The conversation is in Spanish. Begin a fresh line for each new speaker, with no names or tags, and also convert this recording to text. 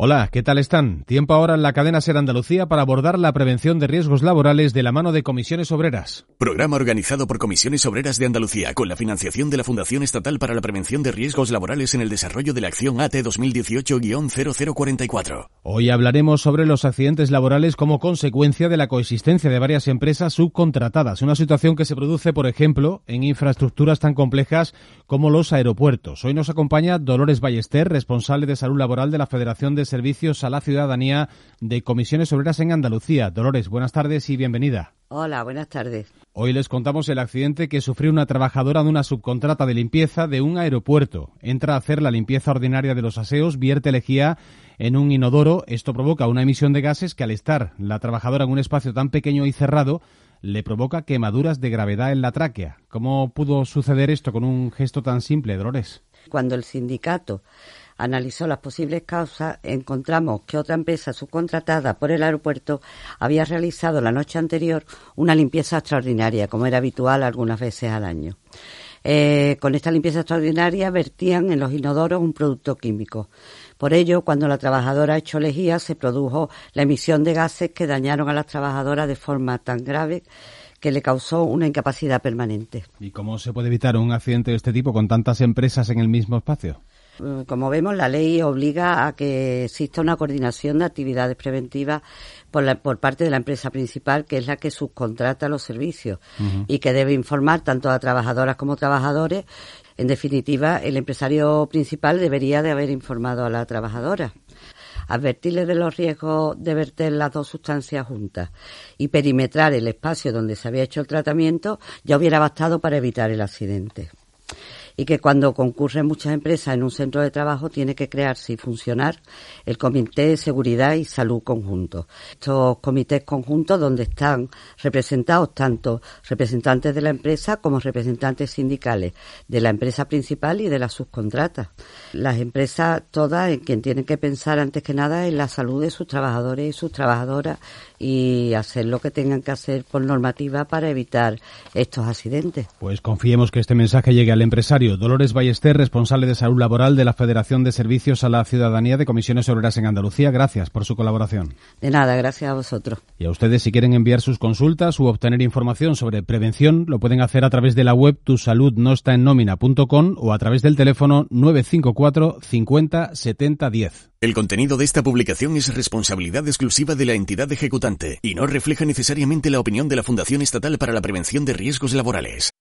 Hola, ¿qué tal están? Tiempo ahora en la cadena Ser Andalucía para abordar la prevención de riesgos laborales de la mano de comisiones obreras.
Programa organizado por Comisiones Obreras de Andalucía con la financiación de la Fundación Estatal para la Prevención de Riesgos Laborales en el desarrollo de la acción AT 2018-0044.
Hoy hablaremos sobre los accidentes laborales como consecuencia de la coexistencia de varias empresas subcontratadas, una situación que se produce, por ejemplo, en infraestructuras tan complejas como los aeropuertos. Hoy nos acompaña Dolores Ballester, responsable de salud laboral de la Federación de Servicios a la Ciudadanía de Comisiones Obreras en Andalucía. Dolores, buenas tardes y bienvenida.
Hola, buenas tardes.
Hoy les contamos el accidente que sufrió una trabajadora de una subcontrata de limpieza de un aeropuerto. Entra a hacer la limpieza ordinaria de los aseos, vierte lejía en un inodoro. Esto provoca una emisión de gases que al estar la trabajadora en un espacio tan pequeño y cerrado le provoca quemaduras de gravedad en la tráquea. ¿Cómo pudo suceder esto con un gesto tan simple, Dolores?
Cuando el sindicato analizó las posibles causas, encontramos que otra empresa subcontratada por el aeropuerto había realizado la noche anterior una limpieza extraordinaria, como era habitual algunas veces al año. Eh, con esta limpieza extraordinaria vertían en los inodoros un producto químico. Por ello, cuando la trabajadora echó lejía, se produjo la emisión de gases que dañaron a las trabajadoras de forma tan grave que le causó una incapacidad permanente.
¿Y cómo se puede evitar un accidente de este tipo con tantas empresas en el mismo espacio?
Mm, como vemos, la ley obliga a que exista una coordinación de actividades preventivas por, por parte de la empresa principal, que es la que subcontrata los servicios y que debe informar tanto a trabajadoras como trabajadores. En definitiva, el empresario principal debería de haber informado a la trabajadora advertirle de los riesgos de verter las dos sustancias juntas y perimetrar el espacio donde se había hecho el tratamiento ya hubiera bastado para evitar el accidente y que cuando concurren muchas empresas en un centro de trabajo tiene que crearse y funcionar el Comité de Seguridad y Salud Conjunto. Estos comités conjuntos donde están representados tanto representantes de la empresa como representantes sindicales de la empresa principal y de las subcontratas. Las empresas todas en quien tienen que pensar antes que nada en la salud de sus trabajadores y sus trabajadoras y hacer lo que tengan que hacer por normativa para evitar estos accidentes.
Pues confiemos que este mensaje llegue al empresario. Dolores Ballester, responsable de salud laboral de la Federación de Servicios a la Ciudadanía de Comisiones Obreras en Andalucía. Gracias por su colaboración.
De nada, gracias a vosotros.
Y a ustedes, si quieren enviar sus consultas u obtener información sobre prevención, lo pueden hacer a través de la web tusaludnoestaennómina.com o a través del teléfono 954 50 70 10.
El contenido de esta publicación es responsabilidad exclusiva de la entidad ejecutante y no refleja necesariamente la opinión de la Fundación Estatal para la Prevención de Riesgos Laborales.